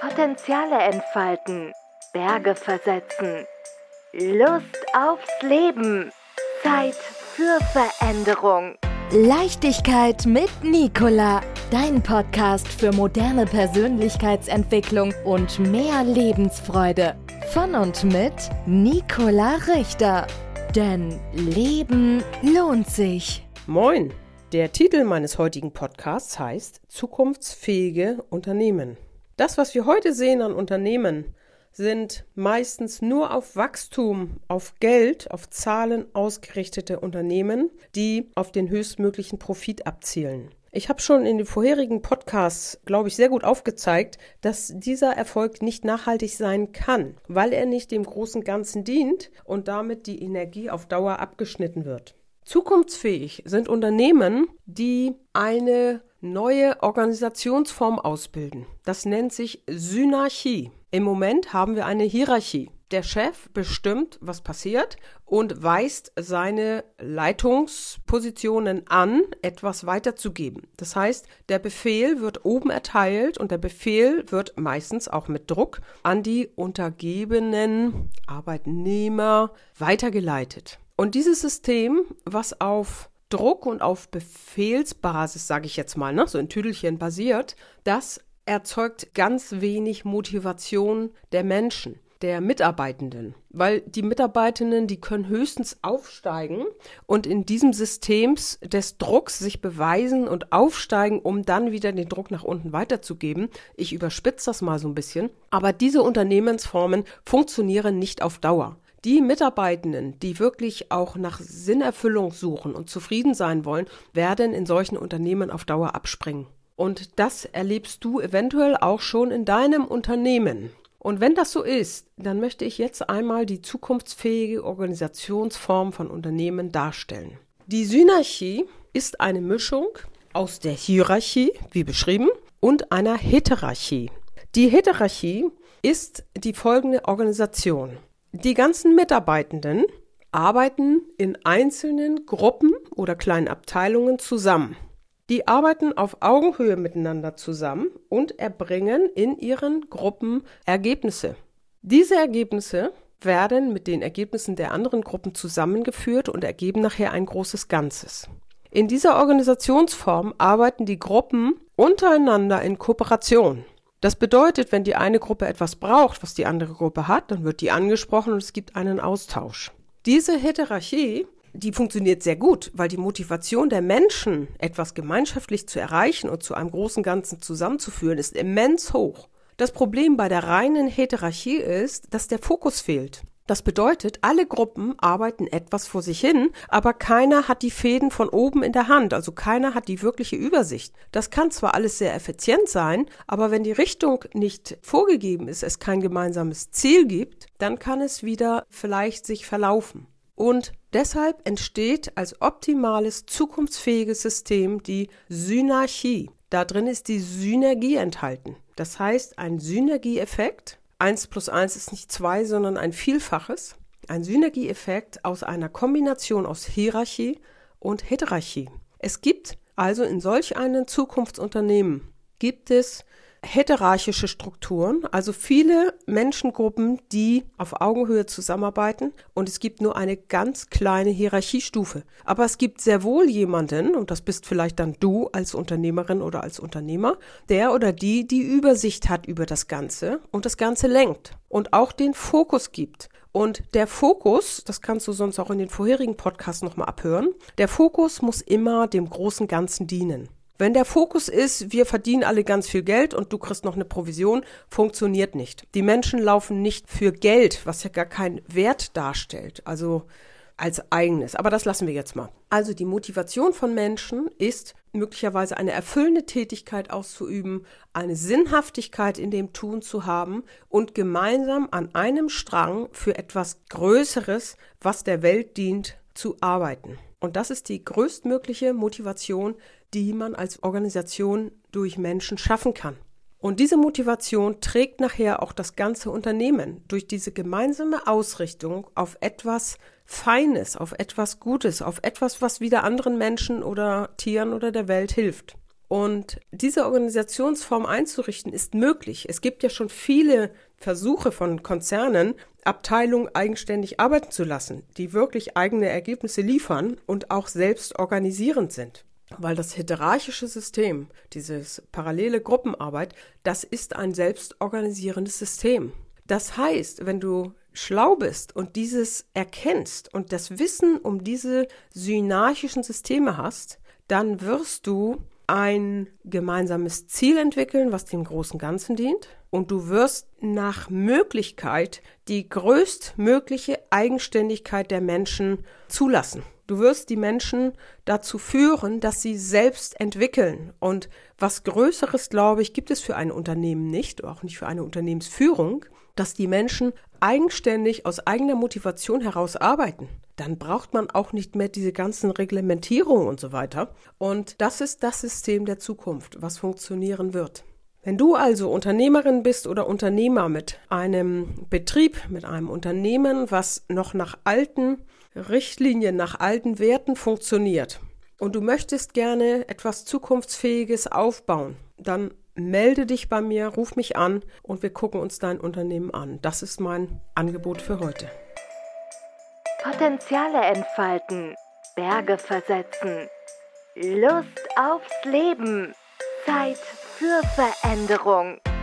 Potenziale entfalten, Berge versetzen, Lust aufs Leben, Zeit für Veränderung. Leichtigkeit mit Nicola, dein Podcast für moderne Persönlichkeitsentwicklung und mehr Lebensfreude. Von und mit Nicola Richter. Denn Leben lohnt sich. Moin! Der Titel meines heutigen Podcasts heißt Zukunftsfähige Unternehmen. Das, was wir heute sehen an Unternehmen, sind meistens nur auf Wachstum, auf Geld, auf Zahlen ausgerichtete Unternehmen, die auf den höchstmöglichen Profit abzielen. Ich habe schon in den vorherigen Podcasts, glaube ich, sehr gut aufgezeigt, dass dieser Erfolg nicht nachhaltig sein kann, weil er nicht dem großen Ganzen dient und damit die Energie auf Dauer abgeschnitten wird. Zukunftsfähig sind Unternehmen, die eine neue Organisationsform ausbilden. Das nennt sich Synarchie. Im Moment haben wir eine Hierarchie. Der Chef bestimmt, was passiert und weist seine Leitungspositionen an, etwas weiterzugeben. Das heißt, der Befehl wird oben erteilt und der Befehl wird meistens auch mit Druck an die untergebenen Arbeitnehmer weitergeleitet. Und dieses System, was auf Druck und auf Befehlsbasis, sage ich jetzt mal, ne, so in Tüdelchen basiert, das erzeugt ganz wenig Motivation der Menschen, der Mitarbeitenden. Weil die Mitarbeitenden, die können höchstens aufsteigen und in diesem System des Drucks sich beweisen und aufsteigen, um dann wieder den Druck nach unten weiterzugeben. Ich überspitze das mal so ein bisschen. Aber diese Unternehmensformen funktionieren nicht auf Dauer. Die Mitarbeitenden, die wirklich auch nach Sinnerfüllung suchen und zufrieden sein wollen, werden in solchen Unternehmen auf Dauer abspringen. Und das erlebst du eventuell auch schon in deinem Unternehmen. Und wenn das so ist, dann möchte ich jetzt einmal die zukunftsfähige Organisationsform von Unternehmen darstellen. Die Synarchie ist eine Mischung aus der Hierarchie, wie beschrieben, und einer Heterarchie. Die Heterarchie ist die folgende Organisation. Die ganzen Mitarbeitenden arbeiten in einzelnen Gruppen oder kleinen Abteilungen zusammen. Die arbeiten auf Augenhöhe miteinander zusammen und erbringen in ihren Gruppen Ergebnisse. Diese Ergebnisse werden mit den Ergebnissen der anderen Gruppen zusammengeführt und ergeben nachher ein großes Ganzes. In dieser Organisationsform arbeiten die Gruppen untereinander in Kooperation. Das bedeutet, wenn die eine Gruppe etwas braucht, was die andere Gruppe hat, dann wird die angesprochen und es gibt einen Austausch. Diese Heterarchie die funktioniert sehr gut, weil die Motivation der Menschen, etwas gemeinschaftlich zu erreichen und zu einem großen Ganzen zusammenzuführen, ist immens hoch. Das Problem bei der reinen Heterarchie ist, dass der Fokus fehlt. Das bedeutet, alle Gruppen arbeiten etwas vor sich hin, aber keiner hat die Fäden von oben in der Hand, also keiner hat die wirkliche Übersicht. Das kann zwar alles sehr effizient sein, aber wenn die Richtung nicht vorgegeben ist, es kein gemeinsames Ziel gibt, dann kann es wieder vielleicht sich verlaufen. Und deshalb entsteht als optimales zukunftsfähiges System die Synarchie. Da drin ist die Synergie enthalten. Das heißt, ein Synergieeffekt, 1 plus 1 ist nicht 2, sondern ein Vielfaches, ein Synergieeffekt aus einer Kombination aus Hierarchie und Heterarchie. Es gibt also in solch einem Zukunftsunternehmen gibt es heterarchische Strukturen, also viele Menschengruppen, die auf Augenhöhe zusammenarbeiten und es gibt nur eine ganz kleine Hierarchiestufe. Aber es gibt sehr wohl jemanden, und das bist vielleicht dann du als Unternehmerin oder als Unternehmer, der oder die die Übersicht hat über das Ganze und das Ganze lenkt und auch den Fokus gibt. Und der Fokus, das kannst du sonst auch in den vorherigen Podcasts nochmal abhören, der Fokus muss immer dem großen Ganzen dienen. Wenn der Fokus ist, wir verdienen alle ganz viel Geld und du kriegst noch eine Provision, funktioniert nicht. Die Menschen laufen nicht für Geld, was ja gar keinen Wert darstellt, also als eigenes. Aber das lassen wir jetzt mal. Also die Motivation von Menschen ist möglicherweise eine erfüllende Tätigkeit auszuüben, eine Sinnhaftigkeit in dem Tun zu haben und gemeinsam an einem Strang für etwas Größeres, was der Welt dient, zu arbeiten. Und das ist die größtmögliche Motivation, die man als Organisation durch Menschen schaffen kann. Und diese Motivation trägt nachher auch das ganze Unternehmen durch diese gemeinsame Ausrichtung auf etwas Feines, auf etwas Gutes, auf etwas, was wieder anderen Menschen oder Tieren oder der Welt hilft. Und diese Organisationsform einzurichten ist möglich. Es gibt ja schon viele Versuche von Konzernen, Abteilungen eigenständig arbeiten zu lassen, die wirklich eigene Ergebnisse liefern und auch selbst organisierend sind. Weil das hierarchische System, dieses parallele Gruppenarbeit, das ist ein selbstorganisierendes System. Das heißt, wenn du schlau bist und dieses erkennst und das Wissen um diese synarchischen Systeme hast, dann wirst du ein gemeinsames Ziel entwickeln, was dem großen Ganzen dient. Und du wirst nach Möglichkeit die größtmögliche Eigenständigkeit der Menschen zulassen. Du wirst die Menschen dazu führen, dass sie selbst entwickeln. Und was Größeres, glaube ich, gibt es für ein Unternehmen nicht, auch nicht für eine Unternehmensführung, dass die Menschen eigenständig aus eigener Motivation heraus arbeiten dann braucht man auch nicht mehr diese ganzen Reglementierungen und so weiter. Und das ist das System der Zukunft, was funktionieren wird. Wenn du also Unternehmerin bist oder Unternehmer mit einem Betrieb, mit einem Unternehmen, was noch nach alten Richtlinien, nach alten Werten funktioniert und du möchtest gerne etwas Zukunftsfähiges aufbauen, dann melde dich bei mir, ruf mich an und wir gucken uns dein Unternehmen an. Das ist mein Angebot für heute. Potenziale entfalten, Berge versetzen, Lust aufs Leben, Zeit für Veränderung.